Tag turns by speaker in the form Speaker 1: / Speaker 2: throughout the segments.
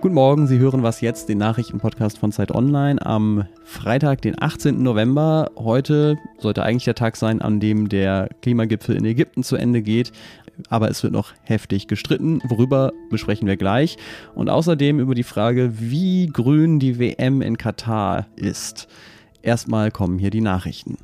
Speaker 1: Guten Morgen, Sie hören was jetzt, den Nachrichtenpodcast von Zeit Online am Freitag, den 18. November. Heute sollte eigentlich der Tag sein, an dem der Klimagipfel in Ägypten zu Ende geht. Aber es wird noch heftig gestritten. Worüber besprechen wir gleich. Und außerdem über die Frage, wie grün die WM in Katar ist. Erstmal kommen hier die Nachrichten.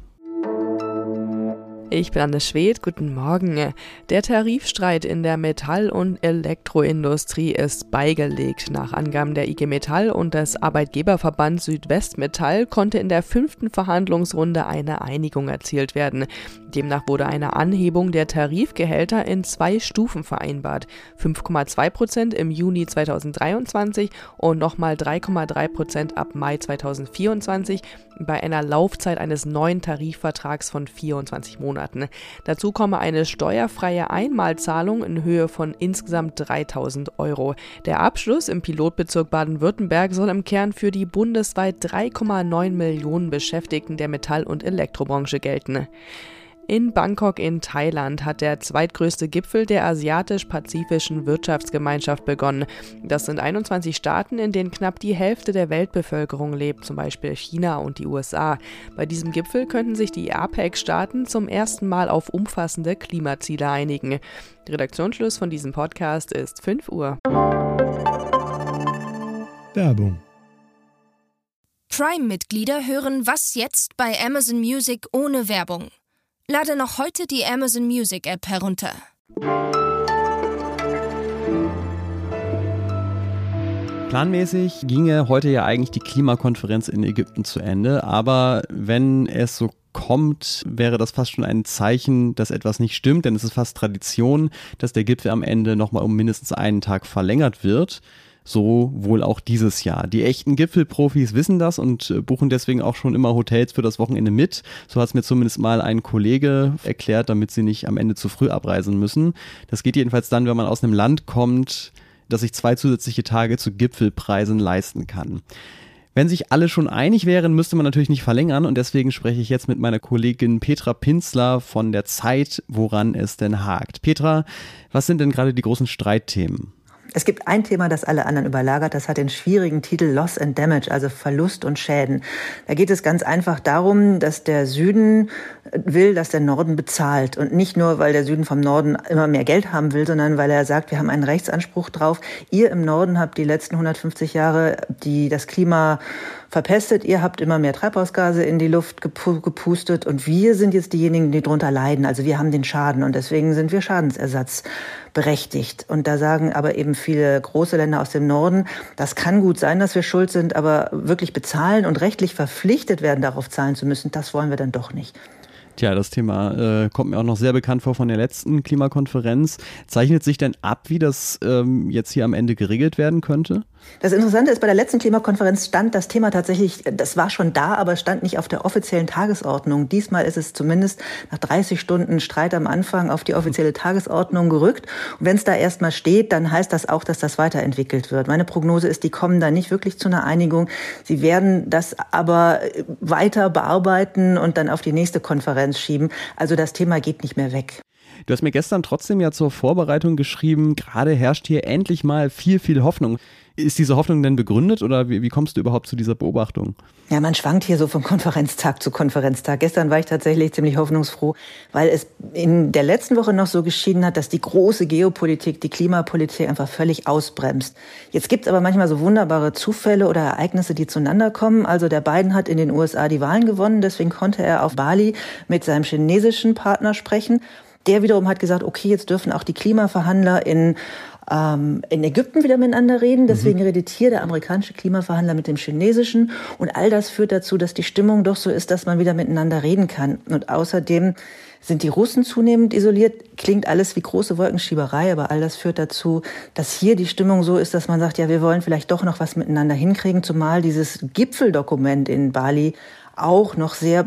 Speaker 2: Ich bin Anne Schwed, guten Morgen. Der Tarifstreit in der Metall- und Elektroindustrie ist beigelegt. Nach Angaben der IG Metall und des Arbeitgeberverbands Südwestmetall konnte in der fünften Verhandlungsrunde eine Einigung erzielt werden. Demnach wurde eine Anhebung der Tarifgehälter in zwei Stufen vereinbart. 5,2 Prozent im Juni 2023 und nochmal 3,3 Prozent ab Mai 2024 bei einer Laufzeit eines neuen Tarifvertrags von 24 Monaten. Dazu komme eine steuerfreie Einmalzahlung in Höhe von insgesamt 3000 Euro. Der Abschluss im Pilotbezirk Baden-Württemberg soll im Kern für die bundesweit 3,9 Millionen Beschäftigten der Metall- und Elektrobranche gelten. In Bangkok in Thailand hat der zweitgrößte Gipfel der Asiatisch-Pazifischen Wirtschaftsgemeinschaft begonnen. Das sind 21 Staaten, in denen knapp die Hälfte der Weltbevölkerung lebt, zum Beispiel China und die USA. Bei diesem Gipfel könnten sich die APEC-Staaten zum ersten Mal auf umfassende Klimaziele einigen. Redaktionsschluss von diesem Podcast ist 5 Uhr.
Speaker 3: Werbung
Speaker 4: Prime-Mitglieder hören Was jetzt bei Amazon Music ohne Werbung. Lade noch heute die Amazon Music App herunter.
Speaker 1: Planmäßig ginge heute ja eigentlich die Klimakonferenz in Ägypten zu Ende, aber wenn es so kommt, wäre das fast schon ein Zeichen, dass etwas nicht stimmt, denn es ist fast Tradition, dass der Gipfel am Ende nochmal um mindestens einen Tag verlängert wird so wohl auch dieses Jahr. Die echten Gipfelprofis wissen das und äh, buchen deswegen auch schon immer Hotels für das Wochenende mit. So hat es mir zumindest mal ein Kollege erklärt, damit sie nicht am Ende zu früh abreisen müssen. Das geht jedenfalls dann, wenn man aus einem Land kommt, das sich zwei zusätzliche Tage zu Gipfelpreisen leisten kann. Wenn sich alle schon einig wären, müsste man natürlich nicht verlängern und deswegen spreche ich jetzt mit meiner Kollegin Petra Pinzler von der Zeit, woran es denn hakt. Petra, was sind denn gerade die großen Streitthemen?
Speaker 5: Es gibt ein Thema, das alle anderen überlagert. Das hat den schwierigen Titel Loss and Damage, also Verlust und Schäden. Da geht es ganz einfach darum, dass der Süden will, dass der Norden bezahlt. Und nicht nur, weil der Süden vom Norden immer mehr Geld haben will, sondern weil er sagt, wir haben einen Rechtsanspruch drauf. Ihr im Norden habt die letzten 150 Jahre die, das Klima verpestet. Ihr habt immer mehr Treibhausgase in die Luft gepustet und wir sind jetzt diejenigen, die drunter leiden. Also wir haben den Schaden und deswegen sind wir Schadensersatz berechtigt. Und da sagen aber eben viele große Länder aus dem Norden, das kann gut sein, dass wir schuld sind, aber wirklich bezahlen und rechtlich verpflichtet werden, darauf zahlen zu müssen, das wollen wir dann doch nicht.
Speaker 1: Tja, das Thema äh, kommt mir auch noch sehr bekannt vor von der letzten Klimakonferenz. Zeichnet sich denn ab, wie das ähm, jetzt hier am Ende geregelt werden könnte?
Speaker 5: Das Interessante ist, bei der letzten Klimakonferenz stand das Thema tatsächlich, das war schon da, aber stand nicht auf der offiziellen Tagesordnung. Diesmal ist es zumindest nach 30 Stunden Streit am Anfang auf die offizielle Tagesordnung gerückt. Und wenn es da erstmal steht, dann heißt das auch, dass das weiterentwickelt wird. Meine Prognose ist, die kommen da nicht wirklich zu einer Einigung. Sie werden das aber weiter bearbeiten und dann auf die nächste Konferenz schieben. Also das Thema geht nicht mehr weg.
Speaker 1: Du hast mir gestern trotzdem ja zur Vorbereitung geschrieben, gerade herrscht hier endlich mal viel, viel Hoffnung. Ist diese Hoffnung denn begründet oder wie, wie, kommst du überhaupt zu dieser Beobachtung?
Speaker 5: Ja, man schwankt hier so von Konferenztag zu Konferenztag. Gestern war ich tatsächlich ziemlich hoffnungsfroh, weil es in der letzten Woche noch so geschieden hat, dass die große Geopolitik, die Klimapolitik einfach völlig ausbremst. Jetzt gibt es aber manchmal so wunderbare Zufälle oder Ereignisse, die zueinander kommen. Also der Biden hat in den USA die Wahlen gewonnen, deswegen konnte er auf Bali mit seinem chinesischen Partner sprechen. Der wiederum hat gesagt, okay, jetzt dürfen auch die Klimaverhandler in ähm, in Ägypten wieder miteinander reden. Deswegen mhm. redet hier der amerikanische Klimaverhandler mit dem chinesischen. Und all das führt dazu, dass die Stimmung doch so ist, dass man wieder miteinander reden kann. Und außerdem sind die Russen zunehmend isoliert. Klingt alles wie große Wolkenschieberei, aber all das führt dazu, dass hier die Stimmung so ist, dass man sagt, ja, wir wollen vielleicht doch noch was miteinander hinkriegen, zumal dieses Gipfeldokument in Bali auch noch sehr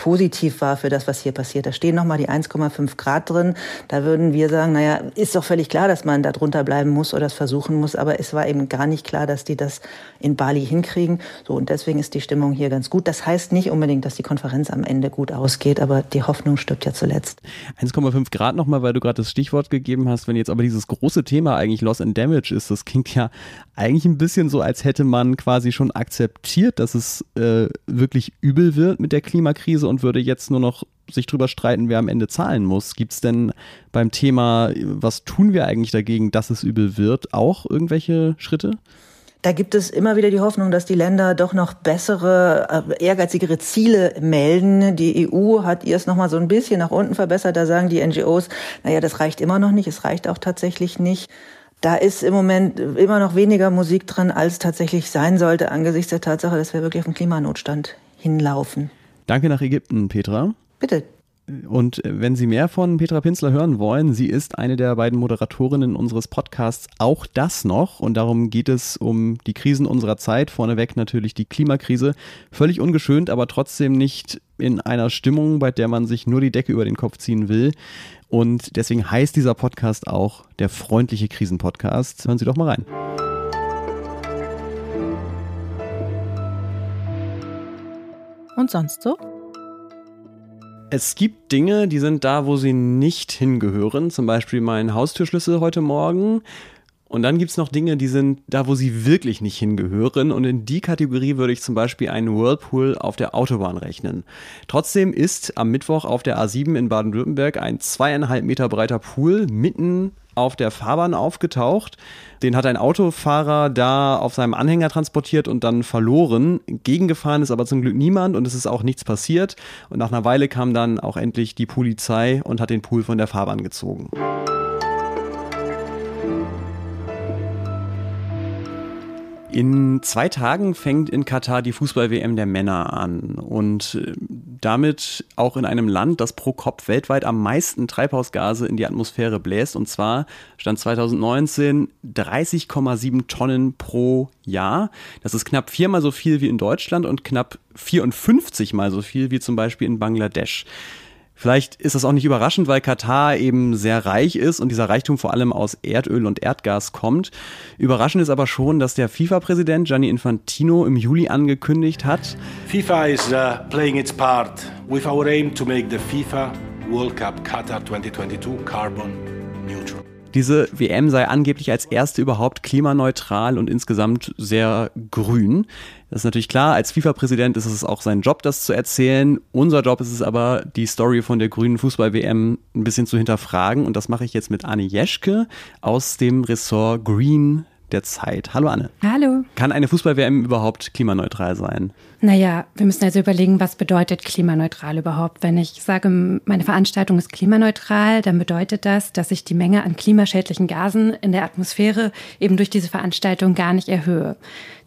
Speaker 5: positiv war für das, was hier passiert. Da stehen nochmal die 1,5 Grad drin. Da würden wir sagen, naja, ist doch völlig klar, dass man da drunter bleiben muss oder es versuchen muss. Aber es war eben gar nicht klar, dass die das in Bali hinkriegen. So, und deswegen ist die Stimmung hier ganz gut. Das heißt nicht unbedingt, dass die Konferenz am Ende gut ausgeht, aber die Hoffnung stirbt ja zuletzt.
Speaker 1: 1,5 Grad nochmal, weil du gerade das Stichwort gegeben hast. Wenn jetzt aber dieses große Thema eigentlich Loss and Damage ist, das klingt ja eigentlich ein bisschen so, als hätte man quasi schon akzeptiert, dass es äh, wirklich übel wird mit der Klimakrise und würde jetzt nur noch sich drüber streiten, wer am Ende zahlen muss. Gibt es denn beim Thema, was tun wir eigentlich dagegen, dass es übel wird, auch irgendwelche Schritte?
Speaker 5: Da gibt es immer wieder die Hoffnung, dass die Länder doch noch bessere, äh, ehrgeizigere Ziele melden. Die EU hat ihr es noch mal so ein bisschen nach unten verbessert. Da sagen die NGOs, naja, das reicht immer noch nicht. Es reicht auch tatsächlich nicht. Da ist im Moment immer noch weniger Musik drin, als tatsächlich sein sollte, angesichts der Tatsache, dass wir wirklich auf den Klimanotstand hinlaufen.
Speaker 1: Danke nach Ägypten, Petra.
Speaker 5: Bitte.
Speaker 1: Und wenn Sie mehr von Petra Pinzler hören wollen, sie ist eine der beiden Moderatorinnen unseres Podcasts Auch das noch. Und darum geht es um die Krisen unserer Zeit. Vorneweg natürlich die Klimakrise. Völlig ungeschönt, aber trotzdem nicht in einer Stimmung, bei der man sich nur die Decke über den Kopf ziehen will. Und deswegen heißt dieser Podcast auch der freundliche Krisenpodcast. Hören Sie doch mal rein.
Speaker 3: Und sonst so?
Speaker 1: Es gibt Dinge, die sind da, wo sie nicht hingehören. Zum Beispiel mein Haustürschlüssel heute Morgen. Und dann gibt es noch Dinge, die sind da, wo sie wirklich nicht hingehören. Und in die Kategorie würde ich zum Beispiel einen Whirlpool auf der Autobahn rechnen. Trotzdem ist am Mittwoch auf der A7 in Baden-Württemberg ein zweieinhalb Meter breiter Pool mitten auf der Fahrbahn aufgetaucht. Den hat ein Autofahrer da auf seinem Anhänger transportiert und dann verloren. Gegengefahren ist aber zum Glück niemand und es ist auch nichts passiert. Und nach einer Weile kam dann auch endlich die Polizei und hat den Pool von der Fahrbahn gezogen. In zwei Tagen fängt in Katar die Fußball-WM der Männer an und äh, damit auch in einem Land, das pro Kopf weltweit am meisten Treibhausgase in die Atmosphäre bläst und zwar stand 2019 30,7 Tonnen pro Jahr. Das ist knapp viermal so viel wie in Deutschland und knapp 54 mal so viel wie zum Beispiel in Bangladesch. Vielleicht ist das auch nicht überraschend, weil Katar eben sehr reich ist und dieser Reichtum vor allem aus Erdöl und Erdgas kommt. Überraschend ist aber schon, dass der FIFA-Präsident Gianni Infantino im Juli angekündigt hat,
Speaker 6: FIFA is uh, playing its part with our aim to make the FIFA World Cup Qatar 2022 carbon.
Speaker 1: Diese WM sei angeblich als erste überhaupt klimaneutral und insgesamt sehr grün. Das ist natürlich klar, als FIFA-Präsident ist es auch sein Job, das zu erzählen. Unser Job ist es aber, die Story von der grünen Fußball-WM ein bisschen zu hinterfragen. Und das mache ich jetzt mit Anne Jeschke aus dem Ressort Green der Zeit. Hallo Anne.
Speaker 3: Hallo.
Speaker 1: Kann eine Fußball-WM überhaupt klimaneutral sein?
Speaker 3: Naja, wir müssen also überlegen, was bedeutet klimaneutral überhaupt. Wenn ich sage, meine Veranstaltung ist klimaneutral, dann bedeutet das, dass ich die Menge an klimaschädlichen Gasen in der Atmosphäre eben durch diese Veranstaltung gar nicht erhöhe.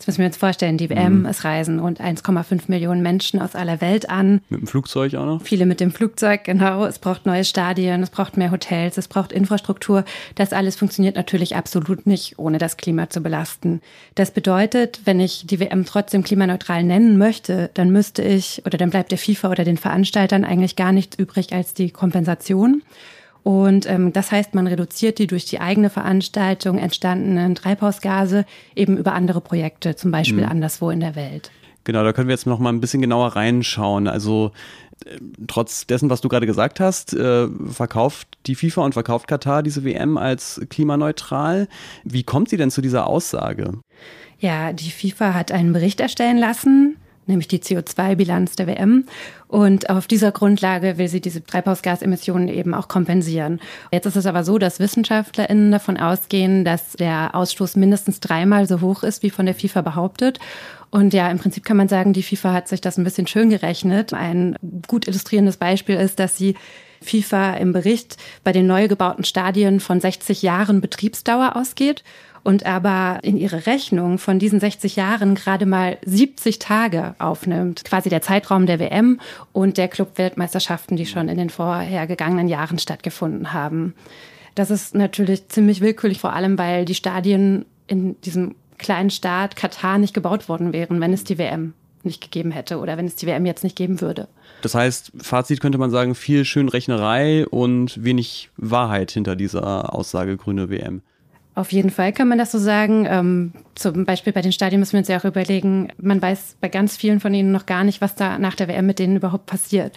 Speaker 3: Jetzt müssen wir uns vorstellen, die WM, mhm. es reisen rund 1,5 Millionen Menschen aus aller Welt an.
Speaker 1: Mit dem Flugzeug auch noch?
Speaker 3: Viele mit dem Flugzeug, genau. Es braucht neue Stadien, es braucht mehr Hotels, es braucht Infrastruktur. Das alles funktioniert natürlich absolut nicht, ohne das Klima zu belasten. Das bedeutet, wenn ich die WM trotzdem klimaneutral nennen möchte, dann müsste ich oder dann bleibt der FIFA oder den Veranstaltern eigentlich gar nichts übrig als die Kompensation. Und ähm, das heißt, man reduziert die durch die eigene Veranstaltung entstandenen Treibhausgase eben über andere Projekte, zum Beispiel mhm. anderswo in der Welt.
Speaker 1: Genau, da können wir jetzt noch mal ein bisschen genauer reinschauen. Also trotz dessen, was du gerade gesagt hast, äh, verkauft die FIFA und verkauft Katar diese WM als klimaneutral. Wie kommt sie denn zu dieser Aussage?
Speaker 3: Ja, die FIFA hat einen Bericht erstellen lassen, nämlich die CO2-Bilanz der WM. Und auf dieser Grundlage will sie diese Treibhausgasemissionen eben auch kompensieren. Jetzt ist es aber so, dass WissenschaftlerInnen davon ausgehen, dass der Ausstoß mindestens dreimal so hoch ist, wie von der FIFA behauptet. Und ja, im Prinzip kann man sagen, die FIFA hat sich das ein bisschen schön gerechnet. Ein gut illustrierendes Beispiel ist, dass sie FIFA im Bericht bei den neu gebauten Stadien von 60 Jahren Betriebsdauer ausgeht und aber in ihre Rechnung von diesen 60 Jahren gerade mal 70 Tage aufnimmt. Quasi der Zeitraum der WM und der Clubweltmeisterschaften, die schon in den vorhergegangenen Jahren stattgefunden haben. Das ist natürlich ziemlich willkürlich, vor allem weil die Stadien in diesem kleinen Staat Katar nicht gebaut worden wären, wenn es die WM nicht gegeben hätte oder wenn es die WM jetzt nicht geben würde.
Speaker 1: Das heißt, Fazit könnte man sagen, viel Schönrechnerei und wenig Wahrheit hinter dieser Aussage grüne WM.
Speaker 3: Auf jeden Fall kann man das so sagen. Ähm, zum Beispiel bei den Stadien müssen wir uns ja auch überlegen, man weiß bei ganz vielen von ihnen noch gar nicht, was da nach der WM mit denen überhaupt passiert.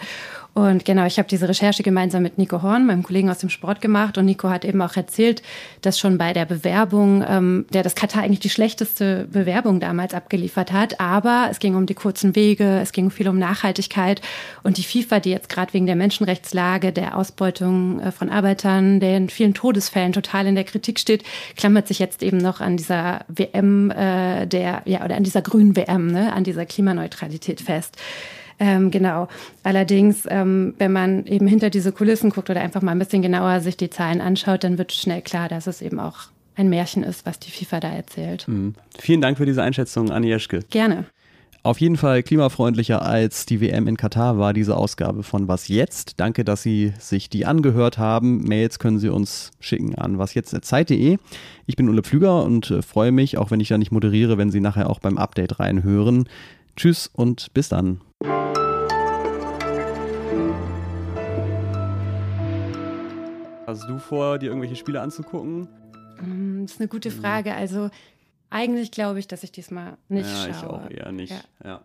Speaker 3: Und genau, ich habe diese Recherche gemeinsam mit Nico Horn, meinem Kollegen aus dem Sport, gemacht. Und Nico hat eben auch erzählt, dass schon bei der Bewerbung, ähm, der das Katar eigentlich die schlechteste Bewerbung damals abgeliefert hat. Aber es ging um die kurzen Wege, es ging viel um Nachhaltigkeit. Und die FIFA, die jetzt gerade wegen der Menschenrechtslage, der Ausbeutung äh, von Arbeitern, den vielen Todesfällen total in der Kritik steht, klammert sich jetzt eben noch an dieser WM, äh, der, ja, oder an dieser grünen WM, ne, an dieser Klimaneutralität fest. Ähm, genau. Allerdings, ähm, wenn man eben hinter diese Kulissen guckt oder einfach mal ein bisschen genauer sich die Zahlen anschaut, dann wird schnell klar, dass es eben auch ein Märchen ist, was die FIFA da erzählt.
Speaker 1: Mhm. Vielen Dank für diese Einschätzung, Anni Jeschke.
Speaker 3: Gerne.
Speaker 1: Auf jeden Fall klimafreundlicher als die WM in Katar war diese Ausgabe von Was Jetzt. Danke, dass Sie sich die angehört haben. Mails können Sie uns schicken an wasjetzt.zeit.de. Ich bin Ulle Pflüger und äh, freue mich, auch wenn ich da nicht moderiere, wenn Sie nachher auch beim Update reinhören. Tschüss und bis dann. Hast du vor, dir irgendwelche Spiele anzugucken?
Speaker 3: Mm, das ist eine gute Frage. Also eigentlich glaube ich, dass ich diesmal nicht
Speaker 1: ja,
Speaker 3: schaue.
Speaker 1: ich auch eher nicht. Ja. ja.